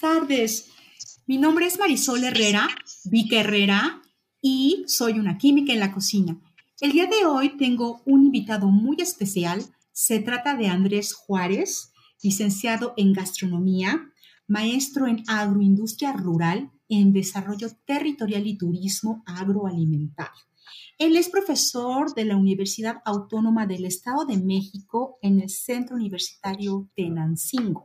tardes. Mi nombre es Marisol Herrera, Vica Herrera, y soy una química en la cocina. El día de hoy tengo un invitado muy especial. Se trata de Andrés Juárez, licenciado en gastronomía, maestro en agroindustria rural, en desarrollo territorial y turismo agroalimentario. Él es profesor de la Universidad Autónoma del Estado de México en el Centro Universitario Tenancingo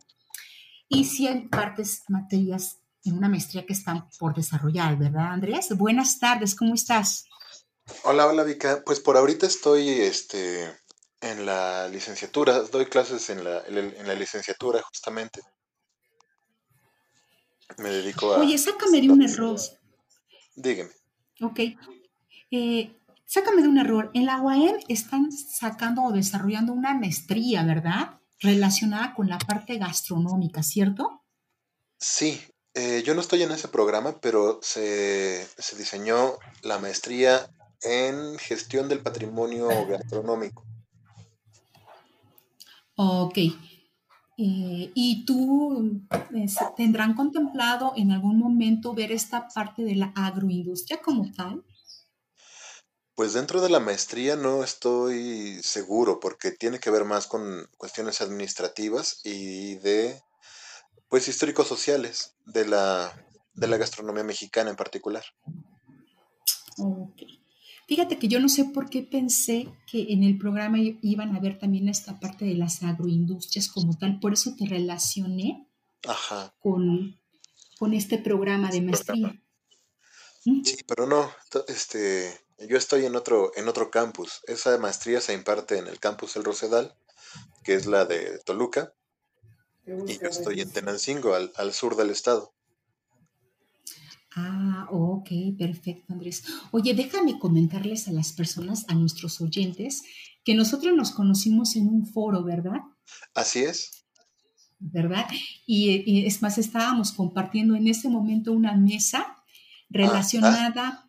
y si hay partes materias en una maestría que están por desarrollar, ¿verdad, Andrés? Buenas tardes, ¿cómo estás? Hola, hola, Vika. Pues por ahorita estoy este, en la licenciatura, doy clases en la, en la licenciatura justamente. Me dedico a... Oye, sácame de un error. Dígame. Ok. Eh, sácame de un error. En la UAM están sacando o desarrollando una maestría, ¿verdad? Relacionada con la parte gastronómica, ¿cierto? Sí, eh, yo no estoy en ese programa, pero se, diseñó la maestría en gestión del patrimonio gastronómico. Ok. Eh, ¿Y tú tendrán contemplado en algún momento ver esta parte de la agroindustria como tal? Pues dentro de la maestría no estoy seguro porque tiene que ver más con cuestiones administrativas y de, pues, históricos sociales de la, de la gastronomía mexicana en particular. Ok. Fíjate que yo no sé por qué pensé que en el programa iban a ver también esta parte de las agroindustrias como tal, por eso te relacioné Con, con este programa de maestría. Sí, pero no, este, yo estoy en otro, en otro campus. Esa maestría se imparte en el campus El Rosedal, que es la de Toluca. Y yo estoy en Tenancingo, al, sur del estado. Ah, ok, perfecto, Andrés. Oye, déjame comentarles a las personas, a nuestros oyentes, que nosotros nos conocimos en un foro, ¿verdad? Así es. ¿Verdad? Y, es más, estábamos compartiendo en ese momento una mesa ah, relacionada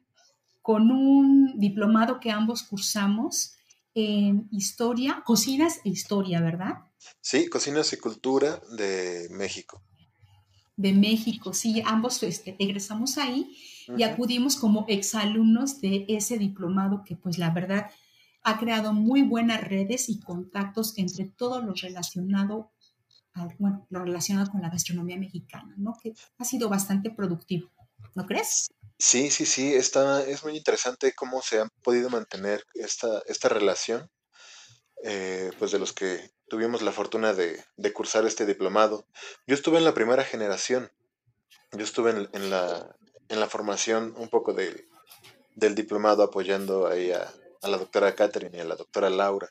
con un diplomado que ambos cursamos en historia, cocinas e historia, ¿verdad? Sí, cocinas y cultura de México. De México, sí, ambos este, egresamos ahí y acudimos como exalumnos de ese diplomado que pues la verdad ha creado muy buenas redes y contactos entre todos los relacionados bueno, lo relacionado con la gastronomía mexicana, ¿no? Que ha sido bastante productivo, ¿no crees? Sí, sí, sí, está, es muy interesante cómo se ha podido mantener esta, esta relación, eh, pues de los que tuvimos la fortuna de, cursar este diplomado. Yo estuve en la primera generación, yo estuve en, la, en la formación un poco de, del diplomado apoyando ahí a, la doctora Catherine y a la doctora Laura.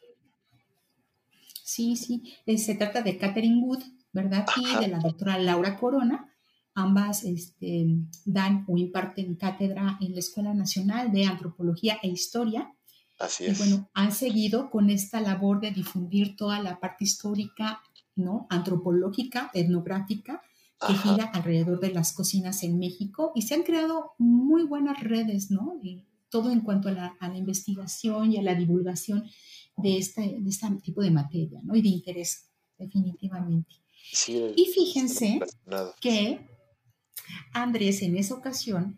Sí, sí, eh, se trata de Catherine Wood, ¿verdad? Y de la doctora Laura Corona Ambas este, dan o imparten cátedra en la Escuela Nacional de Antropología e Historia. Así es. Y bueno, han seguido con esta labor de difundir toda la parte histórica, ¿no? Antropológica, etnográfica, que gira alrededor de las cocinas en México y se han creado muy buenas redes, ¿no? todo en cuanto a la, investigación y a la divulgación de este, de este tipo de materia, ¿no? Y de interés, definitivamente. Sí, y fíjense que Andrés en esa ocasión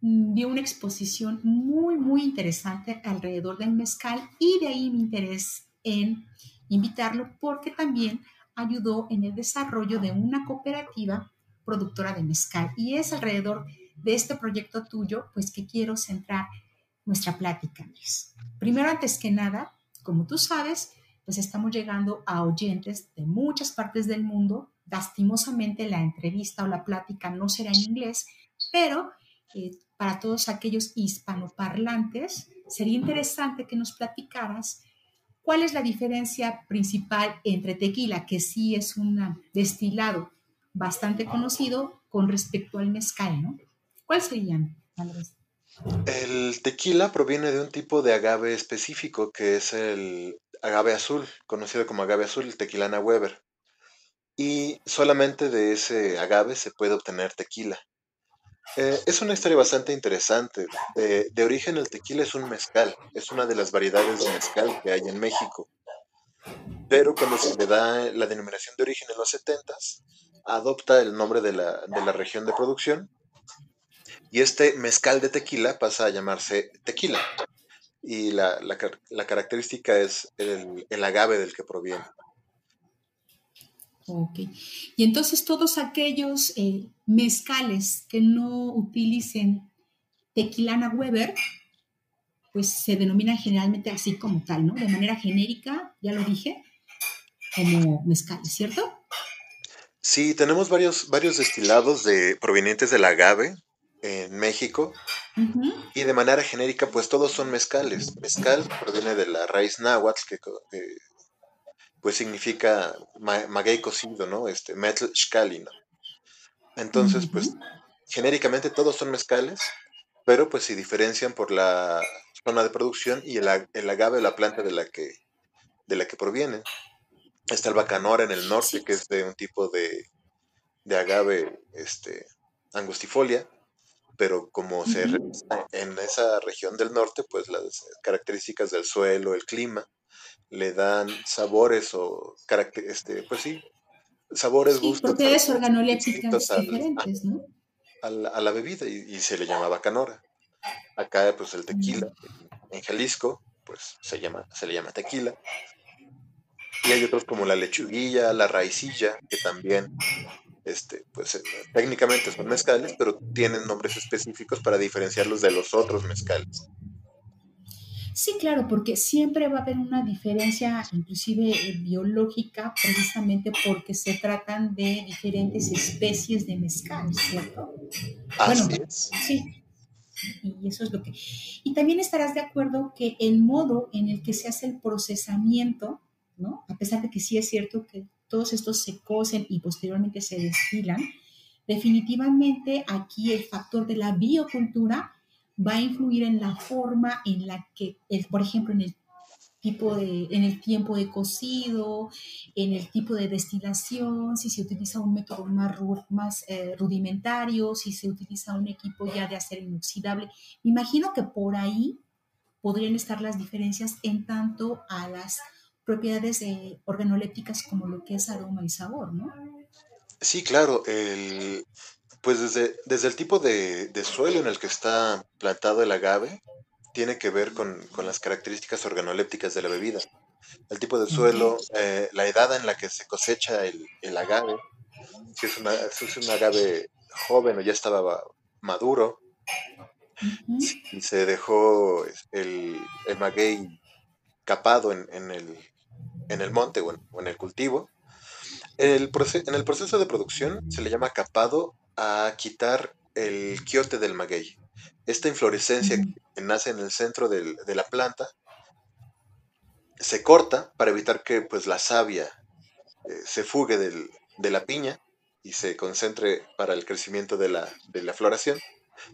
mm, dio una exposición muy, muy interesante alrededor del mezcal y de ahí mi interés en invitarlo porque también ayudó en el desarrollo de una cooperativa productora de mezcal. Y es alrededor de este proyecto tuyo, pues que quiero centrar nuestra plática, Andrés. Primero, antes que nada, como tú sabes, pues estamos llegando a oyentes de muchas partes del mundo Lastimosamente la entrevista o la plática no será en inglés, pero eh, para todos aquellos hispanoparlantes sería interesante que nos platicaras cuál es la diferencia principal entre tequila, que sí es un destilado bastante conocido, con respecto al mezcal, ¿no? ¿Cuál serían, Andrés? El tequila proviene de un tipo de agave específico que es el agave azul, conocido como agave azul, el tequilana Weber y solamente de ese agave se puede obtener tequila. Eh, es una historia bastante interesante. De, origen el tequila es un mezcal, es una de las variedades de mezcal que hay en México. Pero cuando se le da la denominación de origen en los 70 adopta el nombre de la, de la región de producción y este mezcal de tequila pasa a llamarse tequila. Y la, la, la característica es el, el, agave del que proviene. Ok. Y entonces todos aquellos eh, mezcales que no utilicen tequilana Weber, pues se denominan generalmente así como tal, ¿no? De manera genérica, ya lo dije, como mezcales, ¿cierto? Sí, tenemos varios, varios destilados de, provenientes del agave, en México. Y de manera genérica, pues todos son mezcales. Mezcal proviene de la raíz náhuatl, que, pues significa maguey cocido, ¿no? Este, metl shkali, ¿no? Entonces, pues genéricamente todos son mezcales, pero pues se diferencian por la zona de producción y el, el agave, la planta de la que, de la que provienen. Está el bacanora en el norte, que es de un tipo de, de agave este, angustifolia pero como se en esa región del norte, pues las características del suelo, el clima, le dan sabores o este, pues sí, sabores, sí, gustos. propiedades organolépticas diferentes, ¿no? A la, a la bebida y, se le llamaba canora. Acá, pues el tequila, en Jalisco, pues se, llama, se le llama tequila. Y hay otros como la lechuguilla, la raicilla, que también este, pues eh, técnicamente son mezcales, pero tienen nombres específicos para diferenciarlos de los otros mezcales. Sí, claro, porque siempre va a haber una diferencia, inclusive eh, biológica, precisamente porque se tratan de diferentes especies de mezcal, ¿cierto? Así bueno, es. Sí. Y eso es lo que. Y también estarás de acuerdo que el modo en el que se hace el procesamiento, ¿no? A pesar de que sí es cierto que todos estos se cocen y posteriormente se destilan, definitivamente aquí el factor de la biocultura va a influir en la forma en la que, por ejemplo, en el tipo de, en el tiempo de cocido, en el tipo de destilación, si se utiliza un método más, eh, rudimentario, si se utiliza un equipo ya de acero inoxidable. Imagino que por ahí podrían estar las diferencias en tanto a las propiedades eh, organolépticas como lo que es aroma y sabor, ¿no? Sí, claro. El, pues desde, desde el tipo de, suelo en el que está plantado el agave, tiene que ver con, las características organolépticas de la bebida. El tipo de suelo, eh, la edad en la que se cosecha el, agave, si es, una, es un agave joven o ya estaba maduro, y se dejó el, el maguey capado en, el, en el monte o en, el cultivo. El en el proceso de producción se le llama capado a quitar el quiote del maguey. Esta inflorescencia que nace en el centro de la planta se corta para evitar que pues, la savia eh, se fugue de la piña y se concentre para el crecimiento de la, de la floración.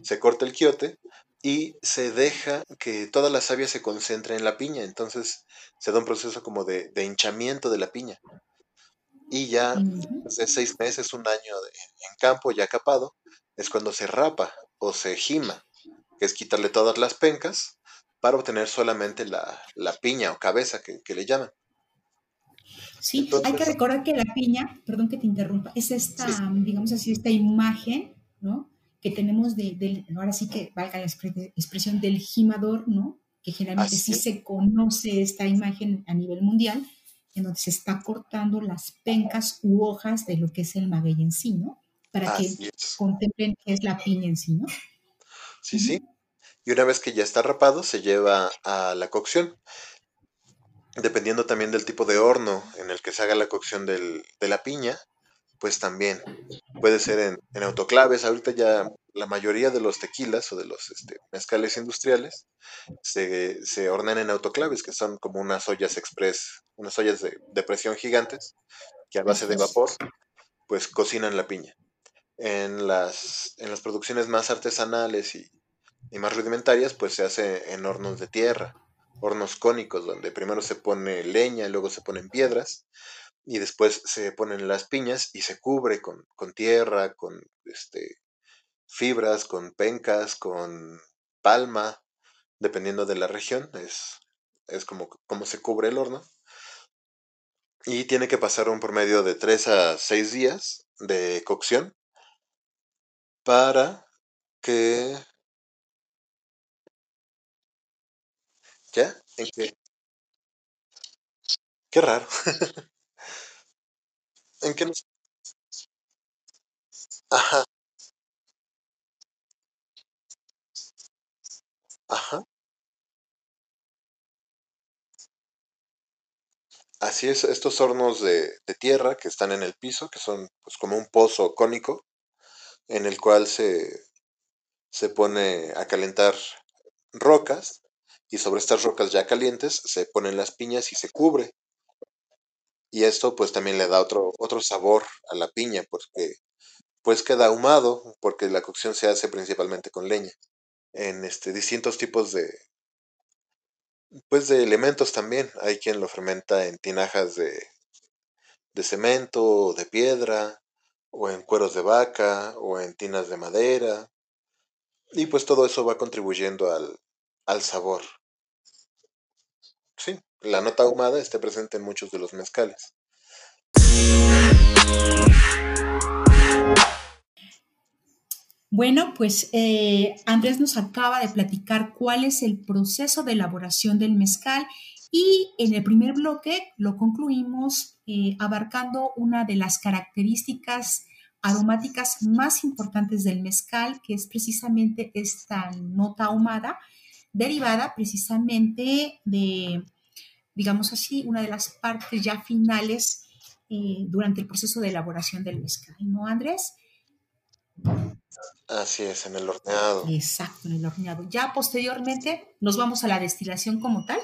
Se corta el quiote y se deja que toda la savia se concentre en la piña. Entonces se da un proceso como de, hinchamiento de la piña. Y ya de seis meses, un año en campo ya capado, es cuando se rapa o se gima, que es quitarle todas las pencas para obtener solamente la, piña o cabeza que, le llaman. Sí, hay que recordar que la piña, perdón que te interrumpa, es esta, digamos así, esta imagen, ¿no? que tenemos de, ahora sí que valga la expresión del gimador, ¿no? Que generalmente sí se conoce esta imagen a nivel mundial, en donde se está cortando las pencas u hojas de lo que es el maguey en sí, ¿no? Para que contemplen qué es la piña en sí, ¿no? Sí, sí. Y una vez que ya está rapado, se lleva a la cocción. Dependiendo también del tipo de horno en el que se haga la cocción de la piña, pues también puede ser en, autoclaves. Ahorita ya la mayoría de los tequilas o de los este, mezcales industriales se, se hornean en autoclaves, que son como unas ollas express, unas ollas de, presión gigantes, que a base de vapor, pues cocinan la piña. En las, en las producciones más artesanales y, y más rudimentarias, pues se hace en hornos de tierra, hornos cónicos, donde primero se pone leña, y luego se ponen piedras, y después se ponen las piñas y se cubre con, tierra, con este, fibras, con pencas, con palma, dependiendo de la región, es, es como, como se cubre el horno. y tiene que pasar un promedio de 3 a 6 días de cocción para que... ¿Ya? ¿En qué? Qué raro. ¿En qué nos... Ajá, ajá. Así es, estos hornos de, de tierra que están en el piso, que son pues como un pozo cónico, en el cual se, se pone a calentar rocas, y sobre estas rocas ya calientes se ponen las piñas y se cubre. Y esto pues también le da otro, otro sabor a la piña, porque pues queda ahumado, porque la cocción se hace principalmente con leña. En este, distintos tipos de, pues de elementos también. Hay quien lo fermenta en tinajas de, de cemento, o de piedra, o en cueros de vaca, o en tinas de madera. Y pues todo eso va contribuyendo al, al sabor. Sí, la nota ahumada está presente en muchos de los mezcales. Bueno, pues eh, Andrés nos acaba de platicar cuál es el proceso de elaboración del mezcal y en el primer bloque lo concluimos eh, abarcando una de las características aromáticas más importantes del mezcal, que es precisamente esta nota ahumada, derivada precisamente de, digamos así, una de las partes ya finales eh, durante el proceso de elaboración del mezcal, ¿no, Andrés? Así es, en el horneado. Exacto, en el horneado. Ya posteriormente nos vamos a la destilación como tal.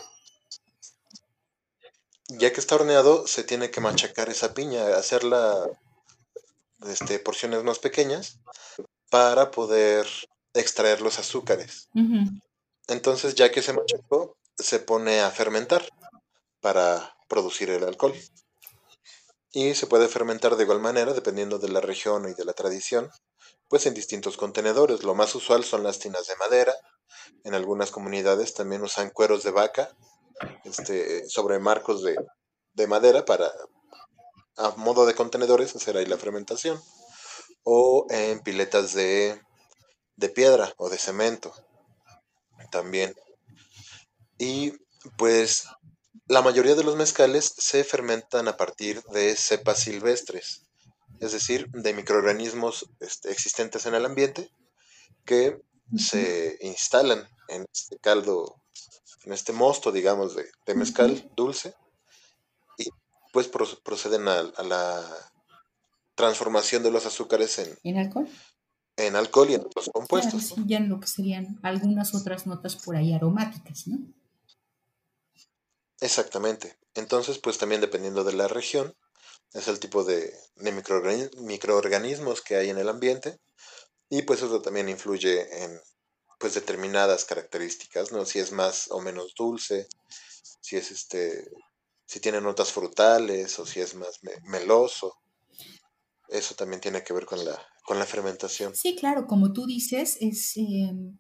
Ya que está horneado, se tiene que machacar esa piña, hacerla este, porciones más pequeñas para poder extraer los azúcares. Entonces, ya que se machacó, se pone a fermentar para producir el alcohol. Y se puede fermentar de igual manera, dependiendo de la región y de la tradición, pues en distintos contenedores. Lo más usual son las tinas de madera. En algunas comunidades también usan cueros de vaca este, sobre marcos de, de madera para, a modo de contenedores, hacer ahí la fermentación. O en piletas de, de piedra o de cemento también. Y pues la mayoría de los mezcales se fermentan a partir de cepas silvestres es decir, de microorganismos este, existentes en el ambiente que se instalan en este caldo, en este mosto, digamos, de, mezcal dulce, y pues proceden a, la transformación de los azúcares en, ¿En alcohol. En alcohol y en otros compuestos. ya en lo que serían algunas otras notas por ahí aromáticas, ¿no? Exactamente. Entonces, pues también dependiendo de la región, es el tipo de, microorganismos que hay en el ambiente y pues eso también influye en pues determinadas características, ¿no? Si es más o menos dulce, si es este, si tiene notas frutales o si es más meloso. Eso también tiene que ver con la, con la fermentación. Sí, claro, como tú dices, es, em,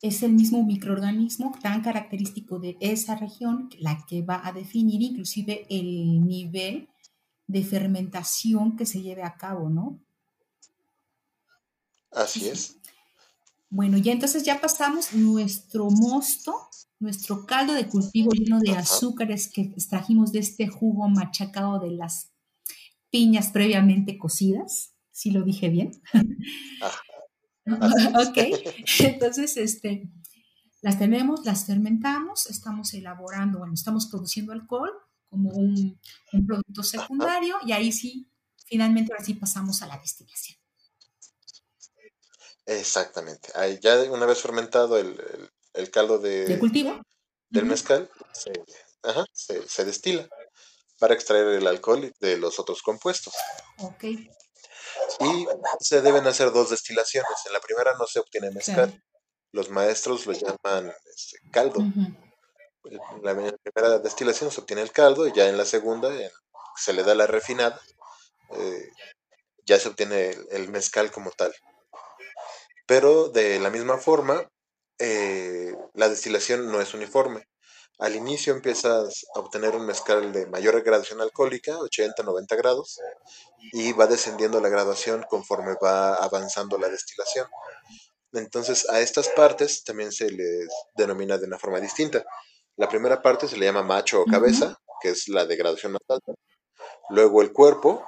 es el mismo microorganismo tan característico de esa región la que va a definir inclusive el nivel de fermentación que se lleve a cabo, ¿no? Así es. Bueno, ya entonces ya pasamos nuestro mosto, nuestro caldo de cultivo lleno de azúcares que extrajimos de este jugo machacado de las piñas previamente cocidas. ¿Sí lo dije bien? ok, entonces este, las tenemos, las fermentamos, estamos elaborando, bueno, estamos produciendo alcohol como un, producto secundario y ahí sí, finalmente ahora sí pasamos a la destilación. Exactamente. Ahí ya una vez fermentado el, caldo de, cultivo del mezcal, se, destila para extraer el alcohol de los otros compuestos. Ok. Y se deben hacer dos destilaciones. En la primera no se obtiene mezcal. Los maestros lo llaman este, caldo en la primera destilación se obtiene el caldo y ya en la segunda se le da la refinada, eh, ya se obtiene el, mezcal como tal. Pero de la misma forma, eh, la destilación no es uniforme. al inicio empiezas a obtener un mezcal de mayor graduación alcohólica, 80, 90 grados, y va descendiendo la graduación conforme va avanzando la destilación. Entonces a estas partes también se les denomina de una forma distinta. La primera parte se le llama macho o cabeza, que es la de graduación más alta. Luego el cuerpo,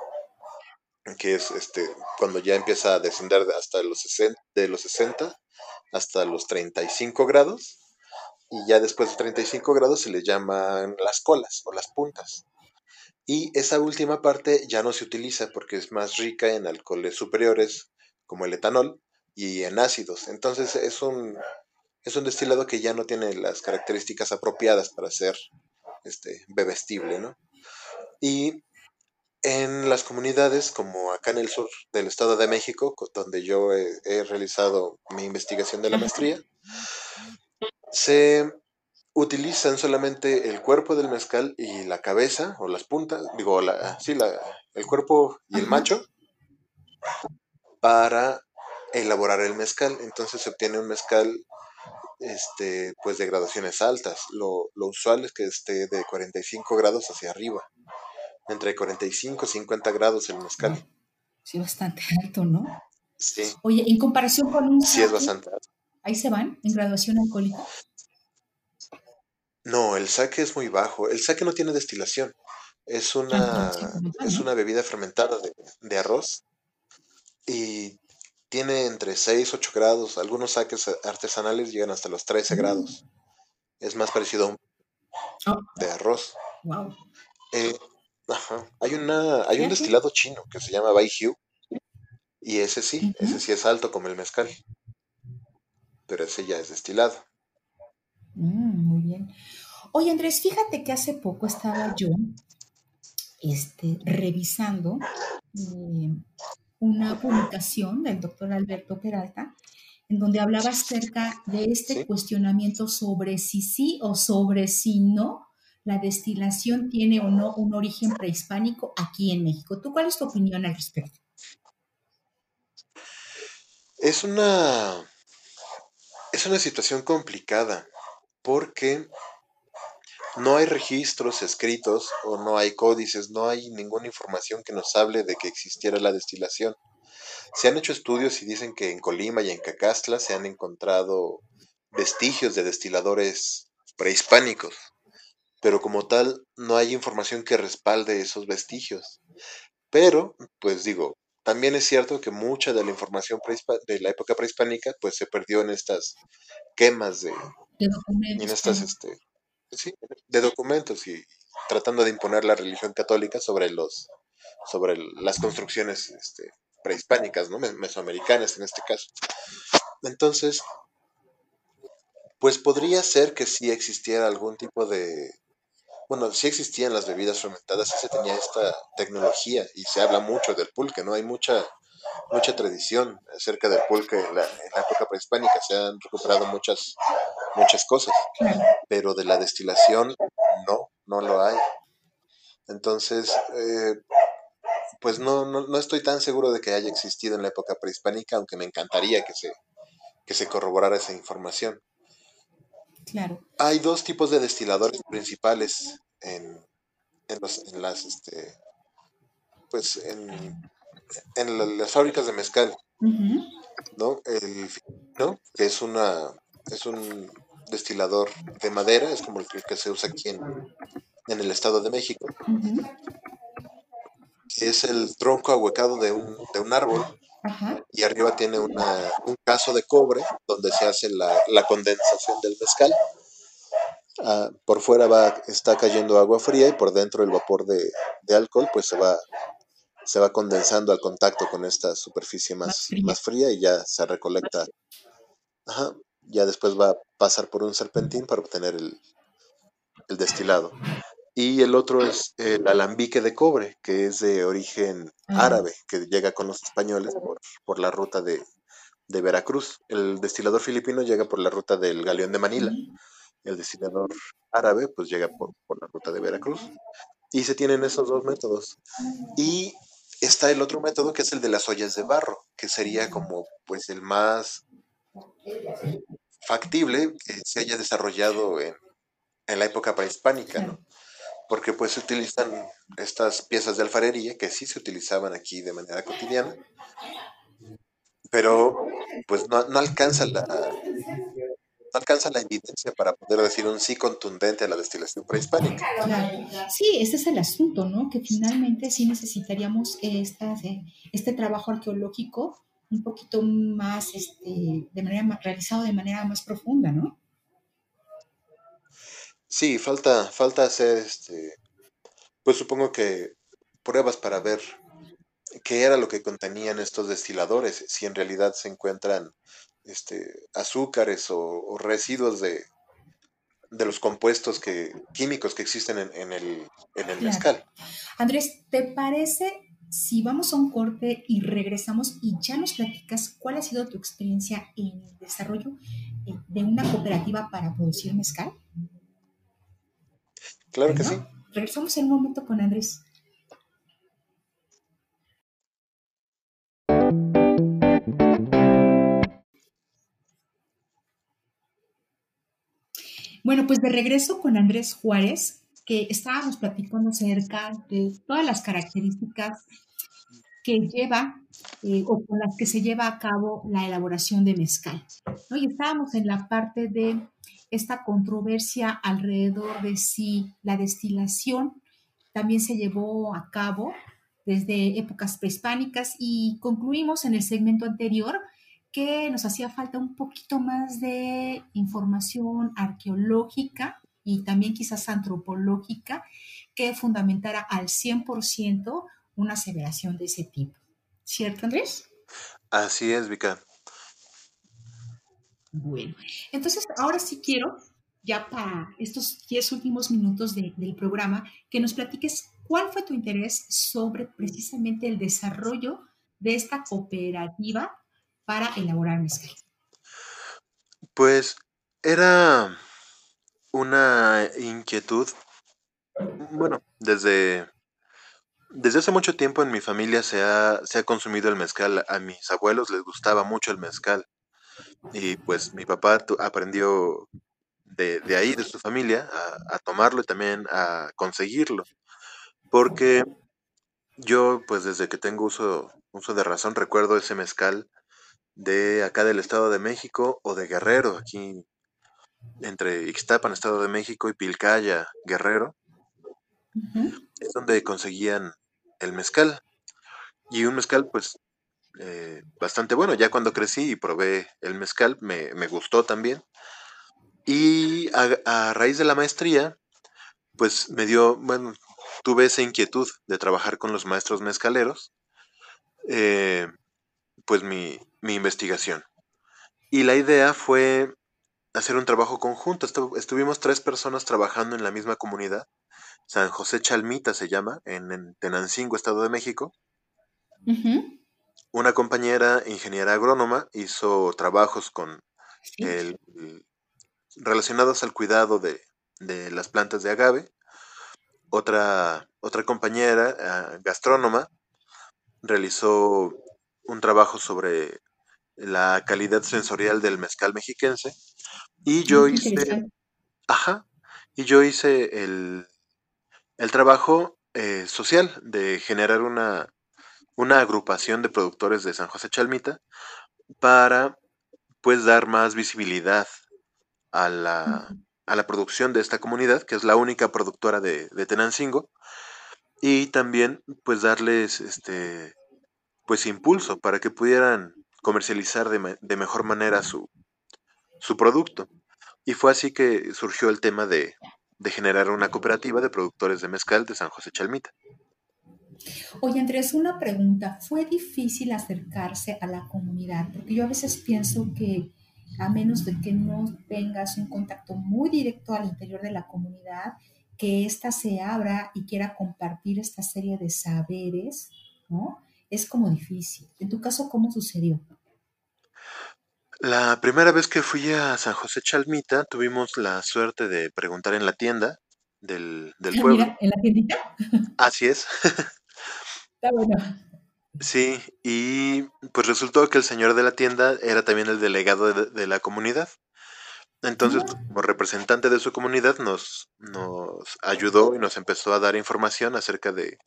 que es este cuando ya empieza a descender hasta los 60, de los 60 hasta los 35 grados. Y ya después de 35 grados se le llaman las colas o las puntas. Y esa última parte ya no se utiliza porque es más rica en alcoholes superiores, como el etanol, y en ácidos. Entonces es un, es un destilado que ya no tiene las características apropiadas para ser este, bebestible, ¿no? Y en las comunidades, como acá en el sur del Estado de México, donde yo he, realizado mi investigación de la maestría, se utilizan solamente el cuerpo del mezcal y la cabeza o las puntas, digo, la, sí, la, el cuerpo y el macho para elaborar el mezcal. Entonces se obtiene un mezcal este, pues de graduaciones altas. Lo, lo usual es que esté de 45 grados hacia arriba entre 45 y 50 grados el mezcal. Sí, bastante alto, ¿no? Sí. Oye, en comparación con un... Sí, es bastante alto. ¿Ahí se van en graduación alcohólica? No, el saque es muy bajo. El saque no tiene destilación. Es una, es una bebida fermentada de, arroz y tiene entre 6 y 8 grados. Algunos saques artesanales llegan hasta los 13 mm. grados. Es más parecido a un oh. de arroz. Wow. Eh, Ajá. Hay, una, hay un destilado chino que se llama Bai Y ese sí, ese sí es alto como el mezcal. Pero ese ya es destilado. Mm, muy bien. Oye, Andrés, fíjate que hace poco estaba yo este, revisando eh, una publicación del doctor Alberto Peralta, en donde hablaba acerca de este cuestionamiento sobre si sí o sobre si no la destilación tiene o no un origen prehispánico aquí en México. ¿Tú cuál es tu opinión al respecto? Es una, es una situación complicada porque no hay registros escritos o no hay códices, no hay ninguna información que nos hable de que existiera la destilación. Se han hecho estudios y dicen que en Colima y en Cacastla se han encontrado vestigios de destiladores prehispánicos pero como tal no hay información que respalde esos vestigios. Pero, pues digo, también es cierto que mucha de la información de la época prehispánica pues se perdió en estas quemas de, documentos. En estas, este, sí, de documentos y tratando de imponer la religión católica sobre los sobre las construcciones este, prehispánicas, ¿no? mesoamericanas en este caso. Entonces, pues podría ser que sí existiera algún tipo de, bueno, sí existían las bebidas fermentadas, sí se tenía esta tecnología y se habla mucho del pulque, ¿no? Hay mucha, mucha tradición acerca del pulque en la, época prehispánica, se han recuperado muchas, muchas cosas, pero de la destilación no, no lo hay. Entonces, eh, pues no, no, no, estoy tan seguro de que haya existido en la época prehispánica, aunque me encantaría que se, que se corroborara esa información. Hay dos tipos de destiladores principales en, en, las este, pues en, las fábricas de mezcal. ¿no? El ¿no? que es una es un destilador de madera, es como el que se usa aquí en, en el Estado de México. Es el tronco ahuecado de un, de un árbol y arriba tiene un caso de cobre donde se hace la, condensación del mezcal. Ah, por fuera va, está cayendo agua fría y por dentro el vapor de, alcohol pues se va, se va condensando al contacto con esta superficie más, más, fría. y ya se recolecta. ya después va a pasar por un serpentín para obtener el, el destilado y el otro es el alambique de cobre, que es de origen árabe, que llega con los españoles por, la ruta de, Veracruz. El destilador filipino llega por la ruta del galeón de Manila. El destilador árabe pues llega por, la ruta de Veracruz. Y se tienen esos dos métodos. Y está el otro método que es el de las ollas de barro, que sería como pues el más factible que se haya desarrollado en, en la época prehispánica, ¿no? Porque pues se utilizan estas piezas de alfarería que sí se utilizaban aquí de manera cotidiana, pero pues no, alcanza la, no alcanza la evidencia para poder decir un sí contundente a la destilación prehispánica. Sí, ese es el asunto, ¿no? Que finalmente sí necesitaríamos esta, este trabajo arqueológico un poquito más, este, de manera realizado de manera más profunda, ¿no? Sí, falta, falta hacer, este, pues supongo que pruebas para ver qué era lo que contenían estos destiladores, si en realidad se encuentran este, azúcares o, residuos de, de, los compuestos que, químicos que existen en, el, en mezcal. Andrés, ¿te parece si vamos a un corte y regresamos y ya nos platicas cuál ha sido tu experiencia en el desarrollo eh, de una cooperativa para producir mezcal? Claro que sí. Regresamos en un momento con Andrés. Bueno, pues de regreso con Andrés Juárez, que estábamos platicando acerca de todas las características que lleva eh, o con las que se lleva a cabo la elaboración de mezcal. ¿no? Y estábamos en la parte de esta controversia alrededor de si la destilación también se llevó a cabo desde épocas prehispánicas y concluimos en el segmento anterior que nos hacía falta un poquito más de información arqueológica y también quizás antropológica que fundamentara al 100% una aseveración de ese tipo. ¿Cierto, Andrés? Así es, Vika. Bueno, entonces ahora sí quiero, ya para estos 10 últimos minutos del programa, que nos platiques cuál fue tu interés sobre precisamente el desarrollo de esta cooperativa para elaborar mezcal? Pues era una inquietud, bueno, desde, desde hace mucho tiempo en mi familia se ha, se ha consumido el mezcal. A mis abuelos les gustaba mucho el mezcal. Y pues mi papá aprendió de, ahí, de su familia, a, a, tomarlo y también a conseguirlo. Porque yo, pues desde que tengo uso, uso de razón, recuerdo ese mezcal de acá del Estado de México o de Guerrero, aquí entre Ixtapan, Estado de México, y Pilcaya, Guerrero, es donde conseguían el mezcal. Y un mezcal, pues, eh, bastante bueno. Ya cuando crecí y probé el mezcal, me, gustó también. Y a, raíz de la maestría, pues me dio, bueno, tuve esa inquietud de trabajar con los maestros mezcaleros. Eh, pues mi, investigación. Y la idea fue hacer un trabajo conjunto. estuvimos tres personas trabajando en la misma comunidad. San José Chalmita se llama, en, Tenancingo, Estado de México. Una compañera ingeniera agrónoma hizo trabajos con el, relacionados al cuidado de, las plantas de agave. Otra, otra compañera ah, gastrónoma realizó un trabajo sobre la calidad sensorial del mezcal mexiquense y yo hice, ajá, y yo hice el, el trabajo eh, social de generar una, una agrupación de productores de San José Chalmita para pues dar más visibilidad a la, a la producción de esta comunidad, que es la única productora de, de Tenancingo, y también pues darles este pues impulso para que pudieran comercializar de, mejor manera su, su, producto. Y fue así que surgió el tema de, de, generar una cooperativa de productores de mezcal de San José Chalmita. Oye, Andrés, una pregunta. ¿Fue difícil acercarse a la comunidad? Porque yo a veces pienso que a menos de que no tengas un contacto muy directo al interior de la comunidad, que ésta se abra y quiera compartir esta serie de saberes, ¿no? es como difícil. En tu caso, ¿cómo sucedió? La primera vez que fui a San José Chalmita, tuvimos la suerte de preguntar en la tienda del, del pueblo. ¿En la tiendita? Así es. Está bueno. Sí, y pues resultó que el señor de la tienda era también el delegado de, la comunidad. Entonces, pues, como representante de su comunidad, nos, nos ayudó y nos empezó a dar información acerca de,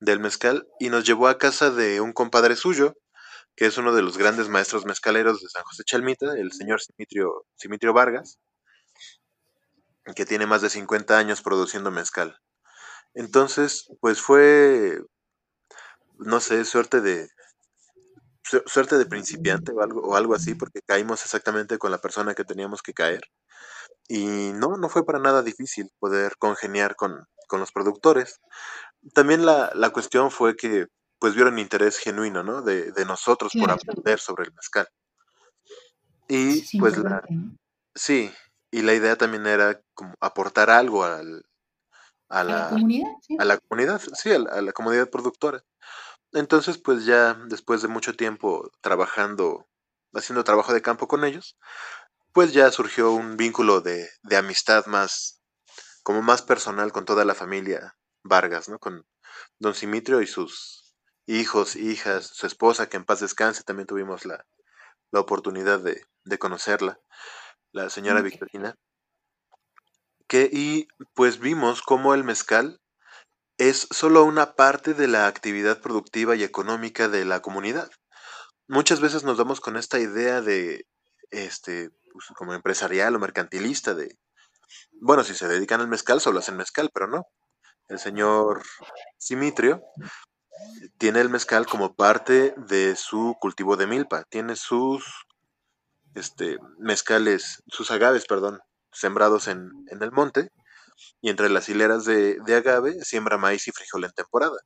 del mezcal y nos llevó a casa de un compadre suyo, que es uno de los grandes maestros mezcaleros de San José Chalmita, el señor Simitrio, Simitrio Vargas, que tiene más de 50 años produciendo mezcal. Entonces, pues fue, no sé, suerte de, suerte de principiante o algo, o algo así, porque caímos exactamente con la persona que teníamos que caer. Y no, no fue para nada difícil poder congeniar con, con los productores. También la, la, cuestión fue que pues vieron interés genuino, ¿no? De, de nosotros por aprender sobre el mezcal. Y pues la... Sí, y la idea también era como aportar algo al, a, la, comunidad, ¿sí? a la comunidad, sí, a la, a la comunidad productora. Entonces, pues ya después de mucho tiempo trabajando, haciendo trabajo de campo con ellos, pues ya surgió un vínculo de, de amistad más, como más personal con toda la familia Vargas, ¿no? Con don Simitrio y sus hijos, hijas, su esposa, que en paz descanse, también tuvimos la, la oportunidad de, de, conocerla, la señora okay. Victorina. Que, y pues vimos cómo el mezcal es solo una parte de la actividad productiva y económica de la comunidad. Muchas veces nos damos con esta idea de, este, pues, como empresarial o mercantilista, de, bueno, si se dedican al mezcal, solo hacen mezcal, pero no. El señor Simitrio tiene el mezcal como parte de su cultivo de milpa, tiene sus este, mezcales, sus agaves, perdón, sembrados en, en el monte, y entre las hileras de, de, agave siembra maíz y frijol en temporada.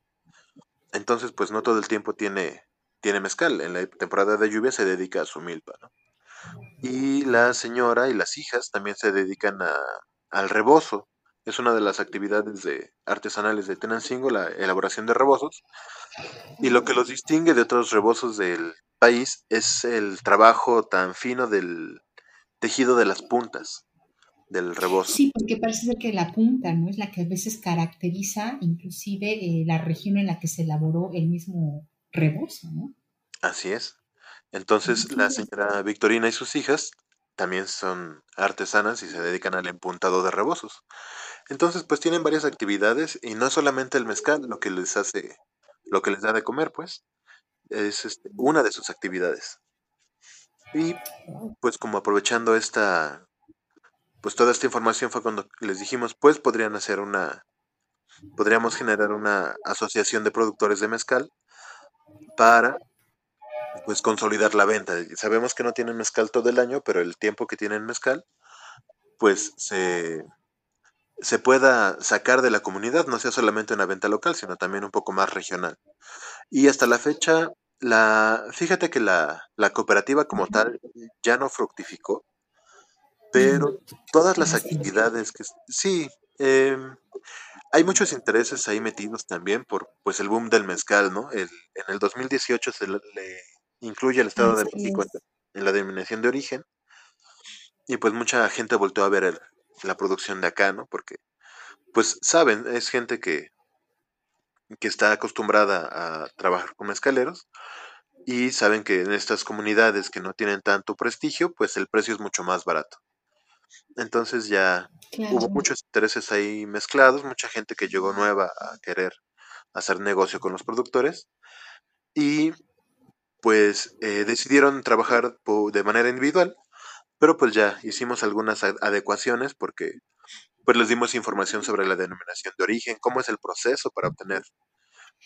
Entonces, pues no todo el tiempo tiene, tiene mezcal. En la temporada de lluvia se dedica a su milpa. ¿no? Y la señora y las hijas también se dedican a, al rebozo. Es una de las actividades de, artesanales de Tenancingo, la elaboración de rebozos. Y lo que los distingue de otros rebozos del país es el trabajo tan fino del tejido de las puntas del rebozo. Sí, porque parece ser que la punta, ¿no? Es la que a veces caracteriza inclusive eh, la región en la que se elaboró el mismo rebozo, ¿no? Así es. Entonces, la señora Victorina y sus hijas también son artesanas y se dedican al empuntado de rebozos. Entonces, pues tienen varias actividades y no solamente el mezcal lo que les hace, lo que les da de comer, pues, es este, una de sus actividades. Y pues como aprovechando esta pues toda esta información fue cuando les dijimos, pues podrían hacer una, podríamos generar una asociación de productores de mezcal para pues consolidar la venta. Sabemos que no tienen mezcal todo el año, pero el tiempo que tienen mezcal, pues se, se pueda sacar de la comunidad, no sea solamente una venta local, sino también un poco más regional. Y hasta la fecha, la, fíjate que la, la cooperativa como tal ya no fructificó, pero todas las actividades que sí eh, hay muchos intereses ahí metidos también por pues el boom del mezcal no el, en el 2018 se le, le incluye el estado de México en, en, la denominación de origen y pues mucha gente volteó a ver el, la producción de acá no porque pues saben es gente que que está acostumbrada a trabajar con mezcaleros y saben que en estas comunidades que no tienen tanto prestigio pues el precio es mucho más barato entonces ya claro. hubo muchos intereses ahí mezclados, mucha gente que llegó nueva a querer hacer negocio con los productores y pues eh, decidieron trabajar de manera individual, pero pues ya hicimos algunas adecuaciones porque pues les dimos información sobre la denominación de origen, cómo es el proceso para obtener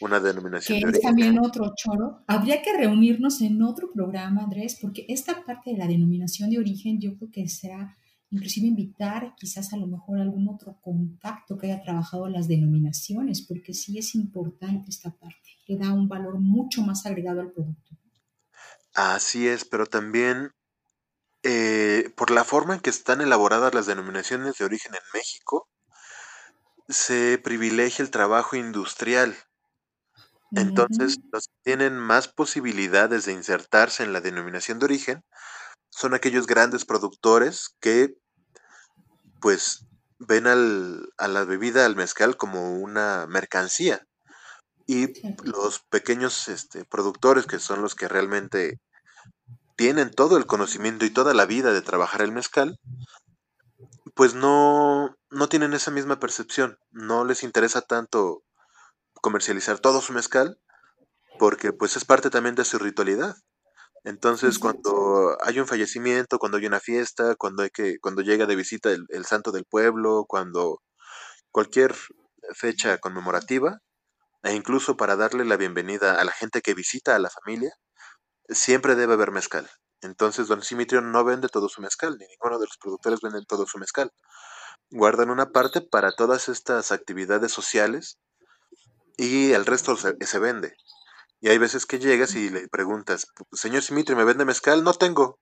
una denominación que de es origen. también otro choro. Habría que reunirnos en otro programa, Andrés, porque esta parte de la denominación de origen yo creo que será inclusive invitar quizás a lo mejor algún otro contacto que haya trabajado las denominaciones, porque sí es importante esta parte, le da un valor mucho más agregado al producto. Así es, pero también eh, por la forma en que están elaboradas las denominaciones de origen en México, se privilegia el trabajo industrial. Entonces, uh -huh. los que tienen más posibilidades de insertarse en la denominación de origen son aquellos grandes productores que pues ven al, a la bebida, al mezcal, como una mercancía. Y los pequeños este, productores, que son los que realmente tienen todo el conocimiento y toda la vida de trabajar el mezcal, pues no, no tienen esa misma percepción, no les interesa tanto comercializar todo su mezcal, porque pues es parte también de su ritualidad. Entonces, cuando hay un fallecimiento, cuando hay una fiesta, cuando hay que, cuando llega de visita el, el santo del pueblo, cuando cualquier fecha conmemorativa, e incluso para darle la bienvenida a la gente que visita a la familia, siempre debe haber mezcal. Entonces, don Simitrio no vende todo su mezcal, ni ninguno de los productores venden todo su mezcal. Guardan una parte para todas estas actividades sociales y el resto se, se vende. Y hay veces que llegas y le preguntas, señor Simitri, ¿me vende mezcal? No tengo.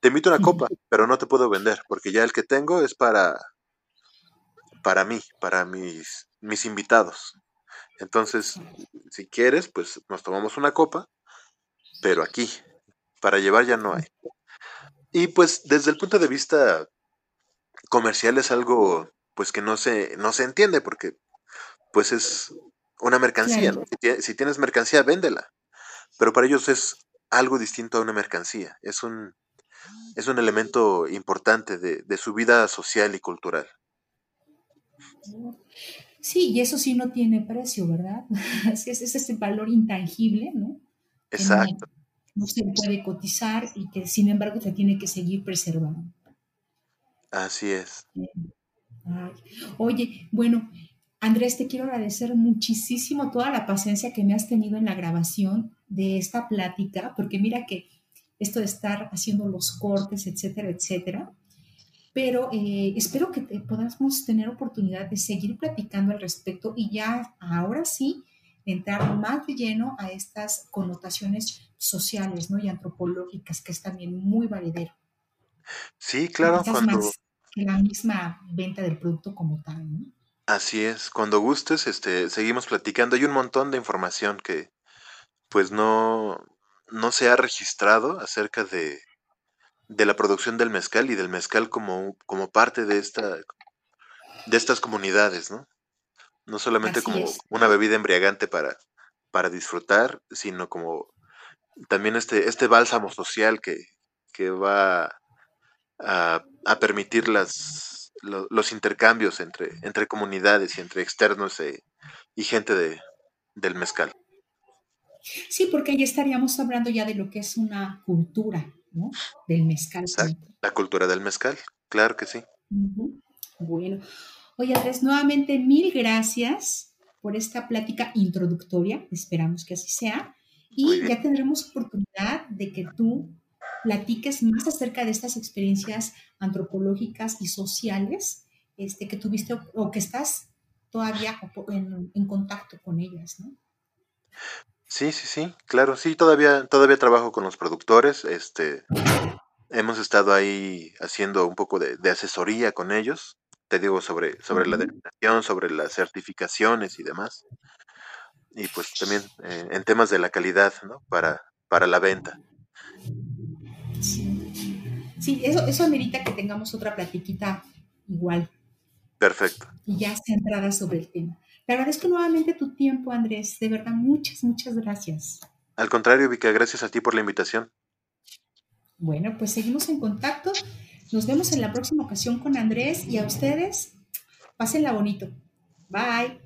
Te invito una copa, pero no te puedo vender, porque ya el que tengo es para, para mí, para mis, mis invitados. Entonces, si quieres, pues nos tomamos una copa, pero aquí, para llevar ya no hay. Y pues desde el punto de vista comercial es algo pues que no se, no se entiende porque pues es una mercancía. ¿no? Si, tienes mercancía, véndela. Pero para ellos es algo distinto a una mercancía. Es un, es un elemento importante de, de su vida social y cultural. Sí, y eso sí no tiene precio, ¿verdad? es, es ese valor intangible, ¿no? Exacto. No, se puede cotizar y que sin embargo se tiene que seguir preservando. Así es. Oye, bueno, Andrés, te quiero agradecer muchísimo toda la paciencia que me has tenido en la grabación de esta plática, porque mira que esto de estar haciendo los cortes, etcétera, etcétera, pero eh, espero que podamos tener oportunidad de seguir platicando al respecto y ya ahora sí entrar más de lleno a estas connotaciones sociales ¿no? y antropológicas, que es también muy valedero. Sí, claro. Cuando... Más que la misma venta del producto como tal, ¿no? Así es, cuando gustes, este, seguimos platicando. Hay un montón de información que pues no, no se ha registrado acerca de, de la producción del mezcal y del mezcal como, como parte de esta de estas comunidades, ¿no? No solamente como una bebida embriagante para, para disfrutar, sino como también este, este bálsamo social que, que va a, a permitir las, los intercambios entre, entre comunidades y entre externos e, y gente de, del mezcal. Sí, porque ahí estaríamos hablando ya de lo que es una cultura, ¿no? Del mezcal. La cultura del mezcal, claro que sí. Bueno, oye Andrés, nuevamente mil gracias por esta plática introductoria, esperamos que así sea, y ya tendremos oportunidad de que tú platiques más acerca de estas experiencias antropológicas y sociales este, que tuviste o, que estás todavía en, contacto con ellas, ¿no? Sí, sí, sí, claro, sí, todavía, todavía trabajo con los productores, este, hemos estado ahí haciendo un poco de, asesoría con ellos, te digo, sobre, sobre la denominación, sobre las certificaciones y demás, y pues también eh, en temas de la calidad, ¿no? Para, para la venta. Sí, eso, eso amerita que tengamos otra platiquita igual. Perfecto. Y ya centrada sobre el tema. Te agradezco nuevamente tu tiempo, Andrés. De verdad, muchas, muchas gracias. Al contrario, Vika, gracias a ti por la invitación. Bueno, pues seguimos en contacto. Nos vemos en la próxima ocasión con Andrés y a ustedes, pásenla bonito. Bye.